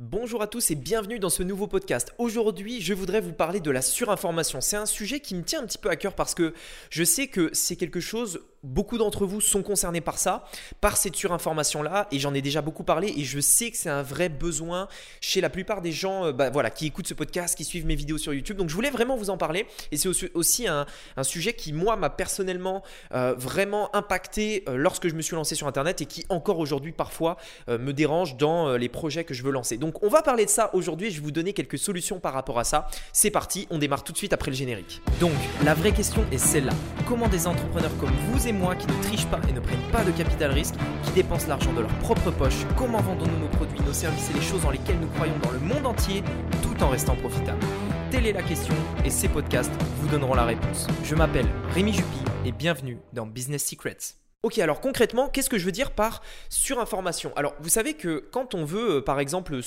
Bonjour à tous et bienvenue dans ce nouveau podcast. Aujourd'hui, je voudrais vous parler de la surinformation. C'est un sujet qui me tient un petit peu à cœur parce que je sais que c'est quelque chose beaucoup d'entre vous sont concernés par ça, par cette surinformation-là, et j'en ai déjà beaucoup parlé, et je sais que c'est un vrai besoin chez la plupart des gens euh, bah, voilà, qui écoutent ce podcast, qui suivent mes vidéos sur YouTube. Donc je voulais vraiment vous en parler, et c'est aussi un, sujet qui, moi, m'a personnellement euh, vraiment impacté euh, lorsque je me suis lancé sur Internet, et qui encore aujourd'hui, parfois, me dérange dans les projets que je veux lancer. Donc on va parler de ça aujourd'hui, je vais vous donner quelques solutions par rapport à ça. C'est parti, on démarre tout de suite après le générique. Donc, la vraie question est celle-là. Comment des entrepreneurs comme vous moi qui ne trichent pas et ne prennent pas de capital risque, qui dépensent l'argent de leur propre poche, comment vendons-nous nos produits, nos services et les choses dans lesquelles nous croyons dans le monde entier, tout en restant profitables? Telle est la question et ces podcasts vous donneront la réponse. Je m'appelle Rémi Jupy et bienvenue dans Business Secrets. Ok, alors concrètement, qu'est-ce que je veux dire par surinformation? Alors, vous savez que quand on veut, euh, par exemple,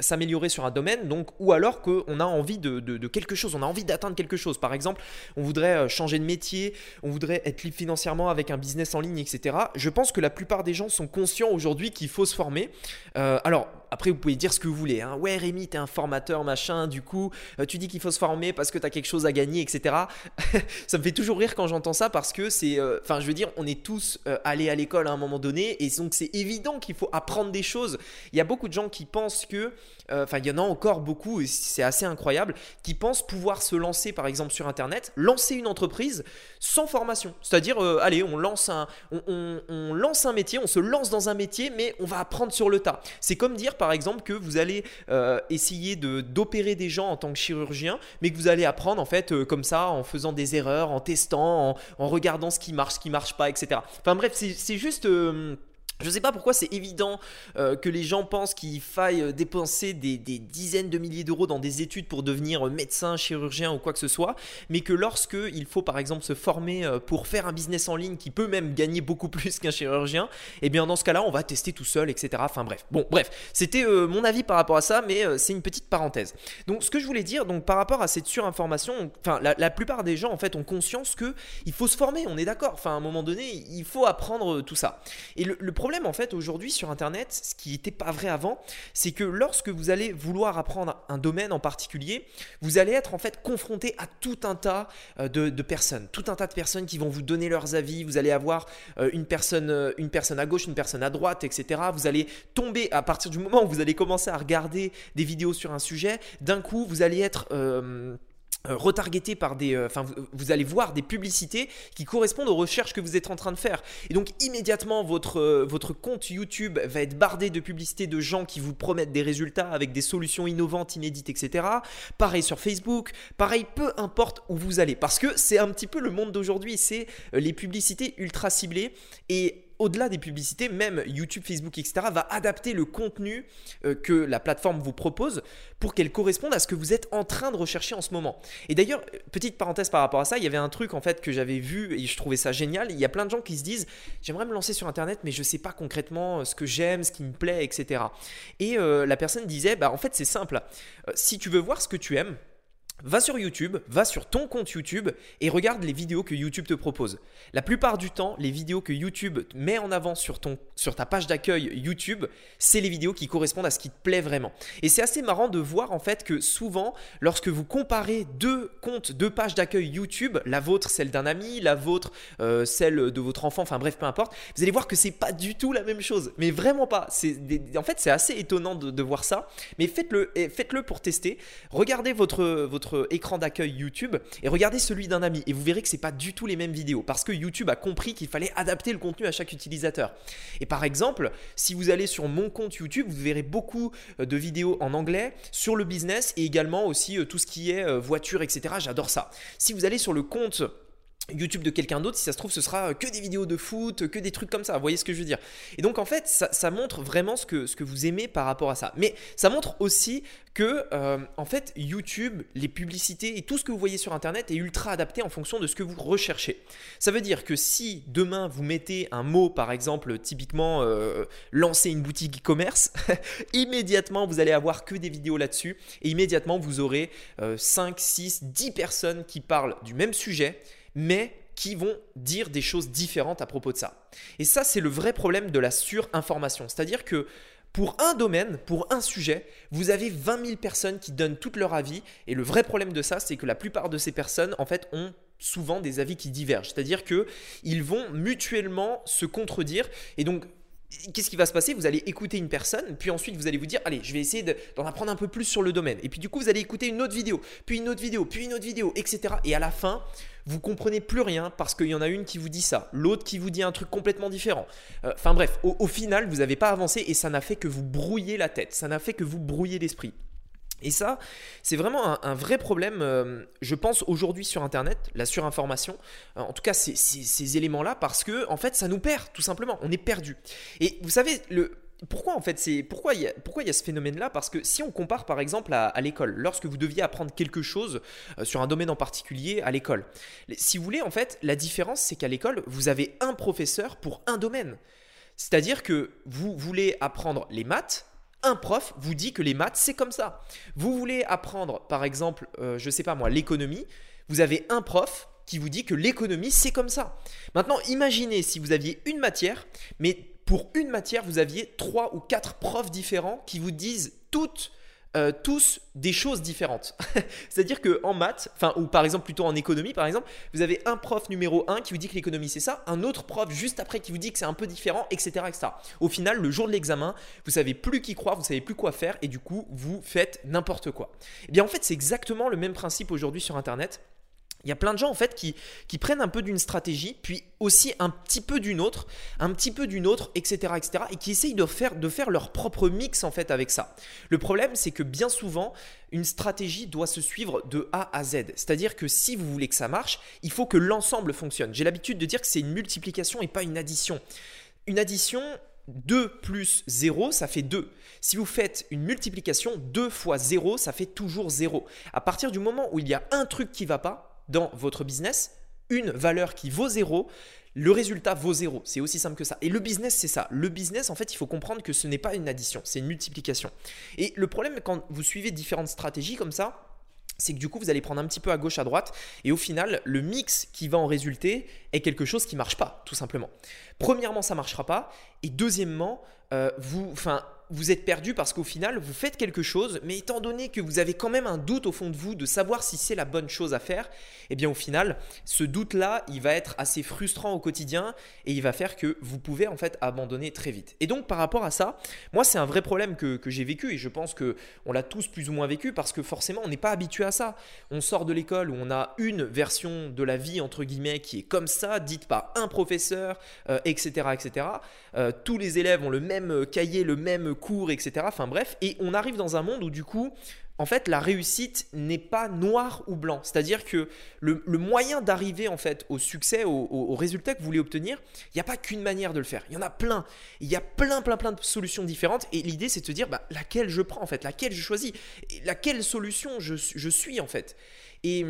s'améliorer sur un domaine, donc, ou alors qu'on a envie de, quelque chose, on a envie d'atteindre quelque chose, par exemple, on voudrait euh, changer de métier, on voudrait être libre financièrement avec un business en ligne, etc. Je pense que la plupart des gens sont conscients aujourd'hui qu'il faut se former. Euh, alors, après, vous pouvez dire ce que vous voulez. Hein. Ouais, Rémi, t'es un formateur, machin. Du coup, euh, tu dis qu'il faut se former parce que t'as quelque chose à gagner, etc. ça me fait toujours rire quand j'entends ça parce que c'est. Euh, enfin, je veux dire, on est tous euh, allés à l'école à un moment donné et donc c'est évident qu'il faut apprendre des choses. Il y a beaucoup de gens qui pensent que. Enfin, il y en a encore beaucoup et c'est assez incroyable qui pensent pouvoir se lancer, par exemple, sur Internet, lancer une entreprise sans formation. C'est-à-dire, allez, on lance un, on, lance un métier, on se lance dans un métier, mais on va apprendre sur le tas. C'est comme dire, par exemple que vous allez euh, essayer d'opérer des gens en tant que chirurgien, mais que vous allez apprendre en fait euh, comme ça en faisant des erreurs, en testant, en, regardant ce qui marche, ce qui marche pas, etc. Enfin bref, c'est juste... Euh, je ne sais pas pourquoi c'est évident euh, que les gens pensent qu'il faille euh, dépenser des, dizaines de milliers d'euros dans des études pour devenir médecin, chirurgien ou quoi que ce soit, mais que lorsque il faut par exemple se former euh, pour faire un business en ligne qui peut même gagner beaucoup plus qu'un chirurgien, eh bien dans ce cas-là on va tester tout seul, etc. Enfin bref, bon bref, c'était mon avis par rapport à ça, mais c'est une petite parenthèse. Donc ce que je voulais dire, donc par rapport à cette surinformation, enfin la, plupart des gens en fait ont conscience que il faut se former, on est d'accord. Enfin à un moment donné il faut apprendre tout ça. Et le, en fait aujourd'hui sur internet, ce qui n'était pas vrai avant, c'est que lorsque vous allez vouloir apprendre un domaine en particulier, vous allez être en fait confronté à tout un tas euh, de, personnes, tout un tas de personnes qui vont vous donner leurs avis. Vous allez avoir euh, une personne, euh, une personne à gauche, une personne à droite, etc. Vous allez tomber à partir du moment où vous allez commencer à regarder des vidéos sur un sujet, d'un coup vous allez être retargeté par des... Euh, enfin, vous, allez voir des publicités qui correspondent aux recherches que vous êtes en train de faire. Et donc immédiatement, votre, euh, votre compte YouTube va être bardé de publicités de gens qui vous promettent des résultats avec des solutions innovantes, inédites, etc. Pareil sur Facebook, pareil, peu importe où vous allez. Parce que c'est un petit peu le monde d'aujourd'hui, c'est les publicités ultra ciblées. Et au-delà des publicités, même YouTube, Facebook, etc., va adapter le contenu euh, que la plateforme vous propose pour qu'elle corresponde à ce que vous êtes en train de rechercher en ce moment. Et d'ailleurs, petite parenthèse par rapport à ça, il y avait un truc en fait que j'avais vu et je trouvais ça génial. Il y a plein de gens qui se disent j'aimerais me lancer sur Internet, mais je ne sais pas concrètement euh, ce que j'aime, ce qui me plaît, etc. Et euh, la personne disait bah en fait c'est simple. si tu veux voir ce que tu aimes, Va sur YouTube, va sur ton compte YouTube et regarde les vidéos que YouTube te propose. La plupart du temps, les vidéos que YouTube met en avant sur, ta page d'accueil YouTube, c'est les vidéos qui correspondent à ce qui te plaît vraiment. Et c'est assez marrant de voir en fait que souvent, lorsque vous comparez deux comptes, deux pages d'accueil YouTube, la vôtre, celle d'un ami, la vôtre, euh, celle de votre enfant, enfin bref, peu importe, vous allez voir que c'est pas du tout la même chose. Mais vraiment pas. en fait, c'est assez étonnant de, voir ça. Mais faites-le, faites-le pour tester. Regardez votre écran d'accueil YouTube et regardez celui d'un ami et vous verrez que c'est pas du tout les mêmes vidéos parce que YouTube a compris qu'il fallait adapter le contenu à chaque utilisateur. Et par exemple, si vous allez sur mon compte YouTube, vous verrez beaucoup euh, de vidéos en anglais sur le business et également aussi euh, tout ce qui est euh, voiture, etc. J'adore ça. Si vous allez sur le compte YouTube de quelqu'un d'autre, si ça se trouve, ce sera que des vidéos de foot, que des trucs comme ça. Vous voyez ce que je veux dire Et donc, en fait, ça, montre vraiment ce que, vous aimez par rapport à ça. Mais ça montre aussi que, euh, en fait, YouTube, les publicités et tout ce que vous voyez sur Internet est ultra adapté en fonction de ce que vous recherchez. Ça veut dire que si demain vous mettez un mot, par exemple, typiquement euh, lancer une boutique e-commerce, immédiatement vous allez avoir que des vidéos là-dessus et immédiatement vous aurez 5, 6, 10 personnes qui parlent du même sujet mais qui vont dire des choses différentes à propos de ça. Et ça, c'est le vrai problème de la surinformation. C'est-à-dire que Pour un domaine, pour un sujet, vous avez 20 000 personnes qui donnent tout leur avis. Et le vrai problème de ça, c'est que la plupart de ces personnes, en fait, ont souvent des avis qui divergent. C'est-à-dire qu'ils vont mutuellement se contredire. Et donc, qu'est-ce qui va se passer? Vous allez écouter une personne, puis ensuite vous allez vous dire, allez, je vais essayer d'en apprendre un peu plus sur le domaine. Et puis du coup, vous allez écouter une autre vidéo, puis une autre vidéo, puis une autre vidéo, etc. Et à la fin, vous comprenez plus rien parce qu'il y en a une qui vous dit ça, l'autre qui vous dit un truc complètement différent. Euh, enfin bref, au, final, vous n'avez pas avancé et ça n'a fait que vous brouiller la tête, ça n'a fait que vous brouiller l'esprit. Et ça, c'est vraiment un, vrai problème, euh, je pense, aujourd'hui sur Internet, la surinformation, euh, en tout cas ces, éléments-là, parce que, en fait, ça nous perd, tout simplement, on est perdu. Et vous savez, le, pourquoi en fait c'est pourquoi il y a pourquoi il y a ce phénomène là parce que si on compare par exemple à, l'école lorsque vous deviez apprendre quelque chose euh, sur un domaine en particulier à l'école si vous voulez en fait la différence c'est qu'à l'école vous avez un professeur pour un domaine. C'est-à-dire que vous voulez apprendre les maths un prof vous dit que les maths c'est comme ça. Vous voulez apprendre par exemple euh, je sais pas moi l'économie vous avez un prof qui vous dit que l'économie c'est comme ça. Maintenant imaginez si vous aviez une matière mais pour une matière, vous aviez trois ou quatre profs différents qui vous disent toutes euh, tous des choses différentes. C'est-à-dire que en maths, enfin ou par exemple plutôt en économie par exemple, vous avez un prof numéro 1 qui vous dit que l'économie c'est ça, un autre prof juste après qui vous dit que c'est un peu différent, etc., etc. Au final, le jour de l'examen, vous savez plus qui croire, vous savez plus quoi faire et du coup vous faites n'importe quoi. Et eh bien en fait c'est exactement le même principe aujourd'hui sur Internet. Il y a plein de gens en fait qui, prennent un peu d'une stratégie, puis aussi un petit peu d'une autre, un petit peu d'une autre, etc., et qui essayent de faire, de faire leur propre mix en fait avec ça. Le problème, c'est que bien souvent, une stratégie doit se suivre de A à Z. C'est-à-dire que si vous voulez que ça marche, il faut que l'ensemble fonctionne. J'ai l'habitude de dire que c'est une multiplication et pas une addition. Une addition, 2 plus 0, ça fait 2. Si vous faites une multiplication, 2 fois 0, ça fait toujours 0. À partir du moment où il y a un truc qui ne va pas, dans votre business une valeur qui vaut zéro, le résultat vaut zéro. C'est aussi simple que ça. Et le business, c'est ça. Le business, en fait, il faut comprendre que ce n'est pas une addition, c'est une multiplication. Et le problème, quand vous suivez différentes stratégies comme ça, c'est que du coup, vous allez prendre un petit peu à gauche, à droite, et au final, le mix qui va en résulter est quelque chose qui ne marche pas, tout simplement. Premièrement, ça ne marchera pas, et deuxièmement, euh, vous, vous êtes perdu parce qu'au final, vous faites quelque chose, mais étant donné que vous avez quand même un doute au fond de vous de savoir si c'est la bonne chose à faire, eh bien au final, ce doute-là, il va être assez frustrant au quotidien et il va faire que vous pouvez en fait abandonner très vite. Et donc par rapport à ça, moi c'est un vrai problème que, j'ai vécu et je pense que on l'a tous plus ou moins vécu parce que forcément on n'est pas habitué à ça. On sort de l'école où on a une version de la vie entre guillemets qui est comme ça, dite par un professeur, etc., euh, etc. Euh, tous les élèves ont le même cahier, le même cours, etc. Enfin bref, et on arrive dans un monde où du coup, en fait, la réussite n'est pas noir ou blanc. C'est-à-dire que le, moyen d'arriver en fait au succès, au, résultat que vous voulez obtenir, il n'y a pas qu'une manière de le faire. Il y en a plein. Il y a plein, plein, plein de solutions différentes. Et l'idée, c'est de se dire bah, laquelle je prends en fait, laquelle je choisis, laquelle solution je, je suis en fait? Et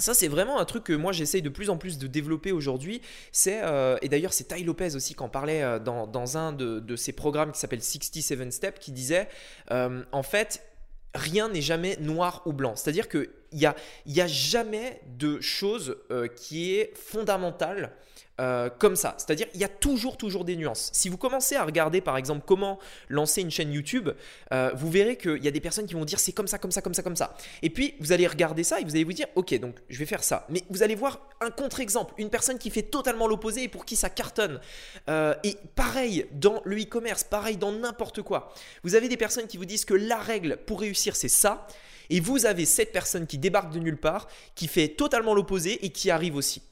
ça, c'est vraiment un truc que moi j'essaye de plus en plus de développer aujourd'hui. C'est euh, et d'ailleurs c'est Ty Lopez aussi qui en parlait euh, dans, un de, de, ses programmes qui s'appelle 67 Steps qui disait euh, en fait rien n'est jamais noir ou blanc. C'est-à-dire qu'il n'y a, y a jamais de chose qui est fondamentale euh, comme ça. C'est-à-dire, il y a toujours, toujours des nuances. Si vous commencez à regarder, par exemple, comment lancer une chaîne YouTube, euh, vous verrez qu'il y a des personnes qui vont dire c'est comme ça, comme ça, comme ça, comme ça. Et puis, vous allez regarder ça et vous allez vous dire, ok, donc je vais faire ça. Mais vous allez voir un contre-exemple, une personne qui fait totalement l'opposé et pour qui ça cartonne. Euh, et pareil dans le e-commerce, pareil dans n'importe quoi. Vous avez des personnes qui vous disent que la règle pour réussir, c'est ça. Et vous avez cette personne qui débarque de nulle part, qui fait totalement l'opposé et qui arrive aussi.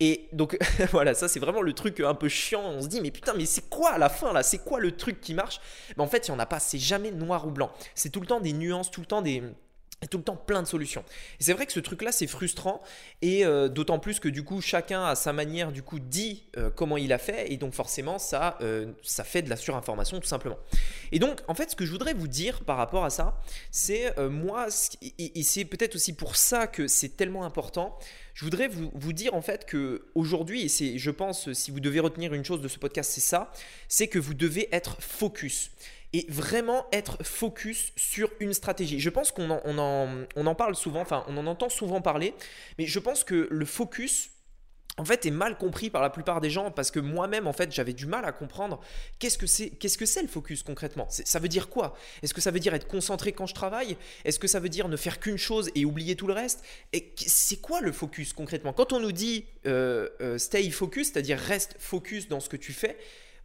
Et donc voilà, ça c'est vraiment le truc un peu chiant. On se dit mais putain, mais c'est quoi à la fin là? C'est quoi le truc qui marche? Mais en fait, il n'y en a pas. C'est jamais noir ou blanc. C'est tout le temps des nuances, tout le temps des et tout le temps plein de solutions. Et c'est vrai que ce truc-là, c'est frustrant, et euh, d'autant plus que du coup, chacun à sa manière, du coup, dit euh, comment il a fait, et donc forcément, ça, euh, ça fait de la surinformation tout simplement. Et donc, en fait, ce que je voudrais vous dire par rapport à ça, c'est moi, et, c'est peut-être aussi pour ça que c'est tellement important, je voudrais vous, vous dire en fait que aujourd'hui, et c'est, je pense, si vous devez retenir une chose de ce podcast, c'est ça, c'est que vous devez être focus et vraiment être focus sur une stratégie. Je pense qu'on en, on en, on en parle souvent, enfin on en entend souvent parler, mais je pense que le focus, en fait est mal compris par la plupart des gens parce que moi-même en fait j'avais du mal à comprendre qu'est-ce que c'est qu'est-ce que c'est le focus concrètement. Ça veut dire quoi? Est-ce que ça veut dire être concentré quand je travaille? Est-ce que ça veut dire ne faire qu'une chose et oublier tout le reste? Et c'est quoi le focus concrètement? Quand on nous dit euh, euh, stay focus c'est-à-dire reste focus dans ce que tu fais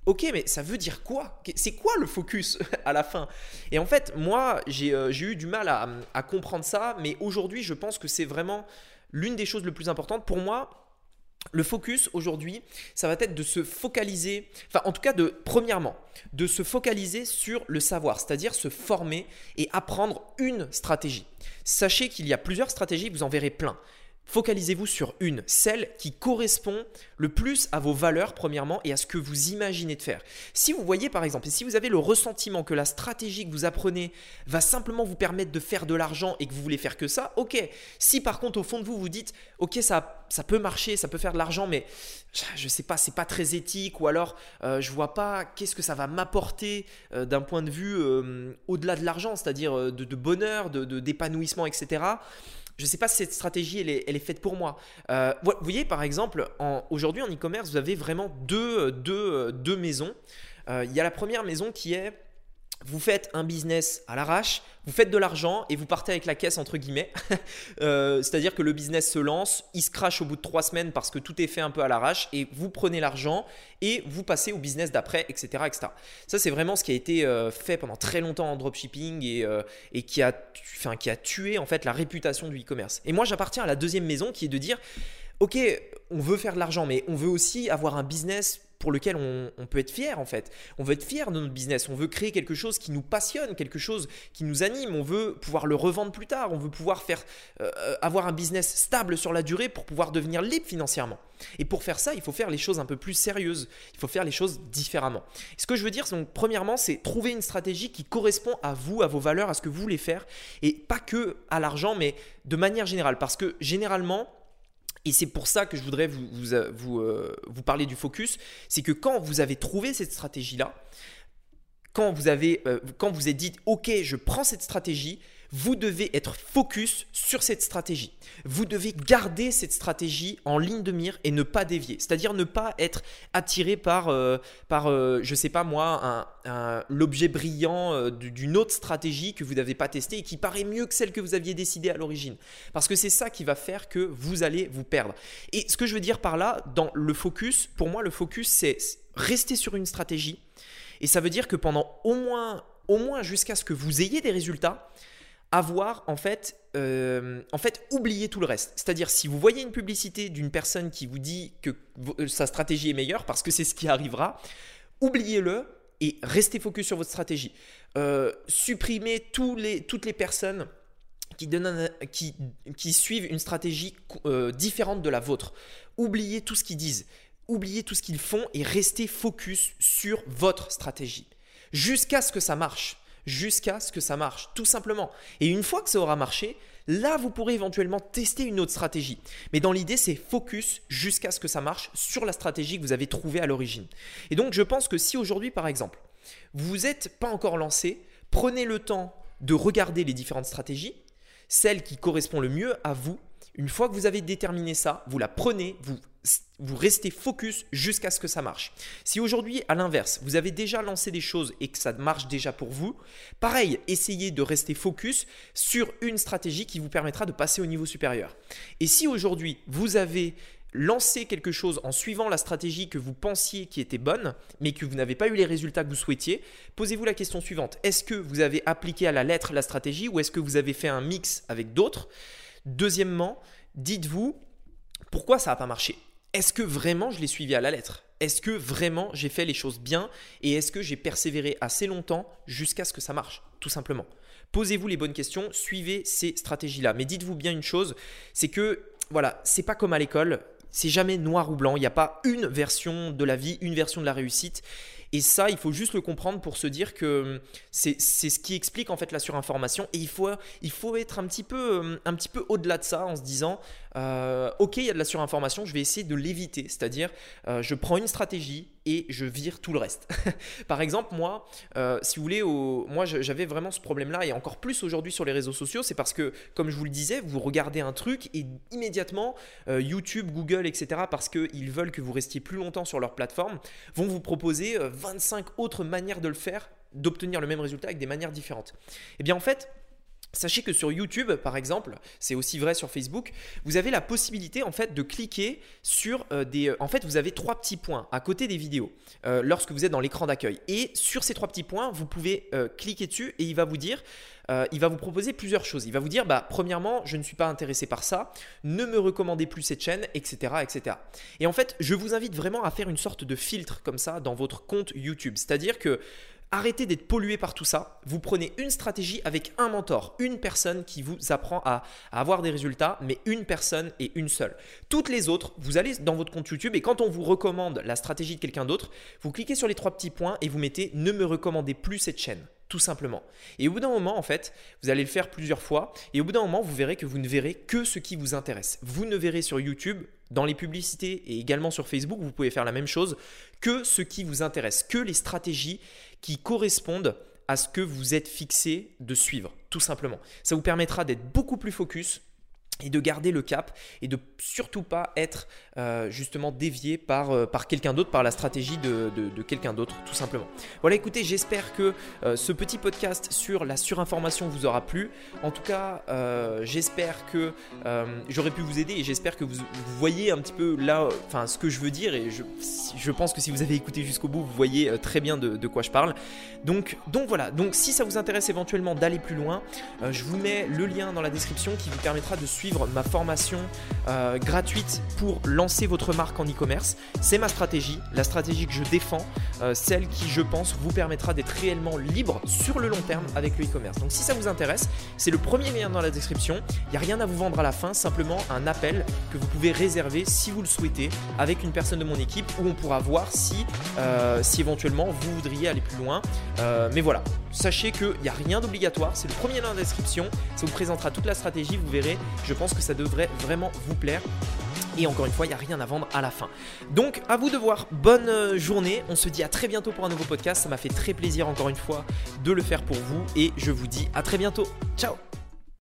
Ok, mais ça veut dire quoi? C'est quoi le focus à la fin? Et en fait, moi, j'ai euh, eu du mal à, comprendre ça, mais aujourd'hui, je pense que c'est vraiment l'une des choses les plus importantes. Pour moi, le focus aujourd'hui, ça va être de se focaliser, enfin en tout cas de, premièrement, de se focaliser sur le savoir, c'est-à-dire se former et apprendre une stratégie. Sachez qu'il y a plusieurs stratégies, vous en verrez plein. Focalisez-vous sur une, celle qui correspond le plus à vos valeurs premièrement et à ce que vous imaginez de faire. Si vous voyez par exemple, et si vous avez le ressentiment que la stratégie que vous apprenez va simplement vous permettre de faire de l'argent et que vous voulez faire que ça, ok. Si par contre au fond de vous vous dites, ok ça, ça peut marcher, ça peut faire de l'argent, mais je sais pas, c'est pas très éthique ou alors euh, je vois pas qu'est-ce que ça va m'apporter euh, d'un point de vue euh, au-delà de l'argent, c'est-à-dire de, bonheur, de d'épanouissement, etc je ne sais pas si cette stratégie, elle est, faite pour moi. Euh, vous voyez, par exemple, aujourd'hui en e-commerce, vous avez vraiment deux, maisons. Euh, il y a la première maison qui est vous faites un business à l'arrache, vous faites de l'argent et vous partez avec la caisse entre guillemets. Euh, c'est-à-dire que le business se lance, il se crache au bout de trois semaines parce que tout est fait un peu à l'arrache et vous prenez l'argent et vous passez au business d'après, etc., etc. Ça, c'est vraiment ce qui a été euh, fait pendant très longtemps en dropshipping et, euh, et qui, a, qui a tué en fait la réputation du e-commerce. Et moi, j'appartiens à la deuxième maison qui est de dire, ok, on veut faire de l'argent, mais on veut aussi avoir un business pour lequel on, peut être fier en fait. On veut être fier de notre business, on veut créer quelque chose qui nous passionne, quelque chose qui nous anime, on veut pouvoir le revendre plus tard, on veut pouvoir faire, euh, avoir un business stable sur la durée pour pouvoir devenir libre financièrement. Et pour faire ça, il faut faire les choses un peu plus sérieuses, il faut faire les choses différemment. ce que je veux dire, donc, premièrement, c'est trouver une stratégie qui correspond à vous, à vos valeurs, à ce que vous voulez faire, et pas que à l'argent, mais de manière générale. Parce que généralement, et c'est pour ça que je voudrais vous, vous, euh, euh, vous, parler du focus, c'est que quand vous avez trouvé cette stratégie-là, quand vous avez, euh, quand vous êtes dit, ok, je prends cette stratégie, vous devez être focus sur cette stratégie. Vous devez garder cette stratégie en ligne de mire et ne pas dévier. C'est-à-dire ne pas être attiré par, euh, par euh, je sais pas moi, l'objet brillant euh, d'une autre stratégie que vous n'avez pas testée et qui paraît mieux que celle que vous aviez décidée à l'origine. Parce que c'est ça qui va faire que vous allez vous perdre. Et ce que je veux dire par là, dans le focus, pour moi, le focus, c'est rester sur une stratégie. Et ça veut dire que pendant au moins, au moins jusqu'à ce que vous ayez des résultats, avoir en fait, euh, tout le reste. C'est-à-dire si vous voyez une publicité d'une personne qui vous dit que euh, sa stratégie est meilleure, parce que c'est ce qui arrivera, oubliez-le et restez focus sur votre stratégie. Euh, supprimez toutes les personnes qui, suivent une stratégie différente de la vôtre. Oubliez tout ce qu'ils disent, oubliez tout ce qu'ils font et restez focus sur votre stratégie jusqu'à ce que ça marche jusqu'à ce que ça marche, tout simplement. Et une fois que ça aura marché, là, vous pourrez éventuellement tester une autre stratégie. Mais dans l'idée, c'est focus jusqu'à ce que ça marche sur la stratégie que vous avez trouvée à l'origine. Et donc, je pense que si aujourd'hui, par exemple, vous n'êtes pas encore lancé, prenez le temps de regarder les différentes stratégies, celle qui correspond le mieux à vous. Une fois que vous avez déterminé ça, vous la prenez, vous vous restez focus jusqu'à ce que ça marche. Si aujourd'hui, à l'inverse, vous avez déjà lancé des choses et que ça marche déjà pour vous, pareil, essayez de rester focus sur une stratégie qui vous permettra de passer au niveau supérieur. Et si aujourd'hui, vous avez lancé quelque chose en suivant la stratégie que vous pensiez qui était bonne, mais que vous n'avez pas eu les résultats que vous souhaitiez, posez-vous la question suivante. Est-ce que vous avez appliqué à la lettre la stratégie ou est-ce que vous avez fait un mix avec d'autres? Deuxièmement, dites-vous pourquoi ça n'a pas marché? Est-ce que vraiment je l'ai suivi à la lettre? Est-ce que vraiment j'ai fait les choses bien? Et est-ce que j'ai persévéré assez longtemps jusqu'à ce que ça marche? Tout simplement. Posez-vous les bonnes questions, suivez ces stratégies-là. Mais dites-vous bien une chose, c'est que voilà, c'est pas comme à l'école, c'est jamais noir ou blanc, il n'y a pas une version de la vie, une version de la réussite. Et ça, il faut juste le comprendre pour se dire que hum, c'est ce qui explique en fait la surinformation. Et il faut, il faut être un petit peu, hum, un petit peu au-delà de ça en se disant, euh, ok, il y a de la surinformation, je vais essayer de l'éviter, c'est-à-dire euh, je prends une stratégie et je vire tout le reste. Par exemple, moi, euh, si vous voulez, moi j'avais vraiment ce problème-là et encore plus aujourd'hui sur les réseaux sociaux, c'est parce que, comme je vous le disais, vous regardez un truc et immédiatement YouTube, Google, etc., parce qu'ils veulent que vous restiez plus longtemps sur leur plateforme, vont vous proposer 25 autres manières de le faire, d'obtenir le même résultat avec des manières différentes. Eh bien en fait, Sachez que sur YouTube, par exemple, c'est aussi vrai sur Facebook, vous avez la possibilité en fait de cliquer sur euh, des. Euh, en fait, vous avez trois petits points à côté des vidéos euh, lorsque vous êtes dans l'écran d'accueil. Et sur ces trois petits points, vous pouvez cliquer dessus et il va vous dire. il va vous proposer plusieurs choses. Il va vous dire, bah, premièrement, je ne suis pas intéressé par ça, ne me recommandez plus cette chaîne, etc., etc. Et en fait, je vous invite vraiment à faire une sorte de filtre comme ça dans votre compte YouTube. C'est-à-dire que Arrêtez d'être pollué par tout ça. Vous prenez une stratégie avec un mentor, une personne qui vous apprend à, avoir des résultats, mais une personne et une seule. Toutes les autres, vous allez dans votre compte YouTube et quand on vous recommande la stratégie de quelqu'un d'autre, vous cliquez sur les trois petits points et vous mettez ne me recommandez plus cette chaîne tout simplement. Et au bout d'un moment, en fait, vous allez le faire plusieurs fois, et au bout d'un moment, vous verrez que vous ne verrez que ce qui vous intéresse. Vous ne verrez sur YouTube, dans les publicités et également sur Facebook, vous pouvez faire la même chose, que ce qui vous intéresse, que les stratégies qui correspondent à ce que vous êtes fixé de suivre, tout simplement. Ça vous permettra d'être beaucoup plus focus, et de garder le cap et de surtout pas être euh, justement dévié par, euh, par quelqu'un d'autre, par la stratégie de, de, quelqu'un d'autre, tout simplement. Voilà, écoutez, j'espère que euh, ce petit podcast sur la surinformation vous aura plu. En tout cas, j'espère que j'aurais pu vous aider et j'espère que vous, voyez un petit peu là, enfin, ce que je veux dire et je, je pense que si vous avez écouté jusqu'au bout, vous voyez très bien de, de, quoi je parle. Donc, donc voilà, donc si ça vous intéresse éventuellement d'aller plus loin, je vous mets le lien dans la description qui vous permettra de suivre ma formation euh, gratuite pour lancer votre marque en e-commerce. C'est ma stratégie, la stratégie que je défends, euh, celle qui, je pense, vous permettra d'être réellement libre sur le long terme avec le e-commerce. Donc si ça vous intéresse, c'est le premier lien dans la description. Il n'y a rien à vous vendre à la fin, simplement un appel que vous pouvez réserver si vous le souhaitez avec une personne de mon équipe où on pourra voir si, euh, si éventuellement vous voudriez aller plus loin. mais voilà, sachez qu'il n'y a rien d'obligatoire, c'est le premier lien dans la description, ça vous présentera toute la stratégie, vous verrez, pense que ça devrait vraiment vous plaire. Et encore une fois, il n'y a rien à vendre à la fin. Donc, à vous de voir. Bonne euh, journée. On se dit à très bientôt pour un nouveau podcast. Ça m'a fait très plaisir encore une fois de le faire pour vous. Et je vous dis à très bientôt. Ciao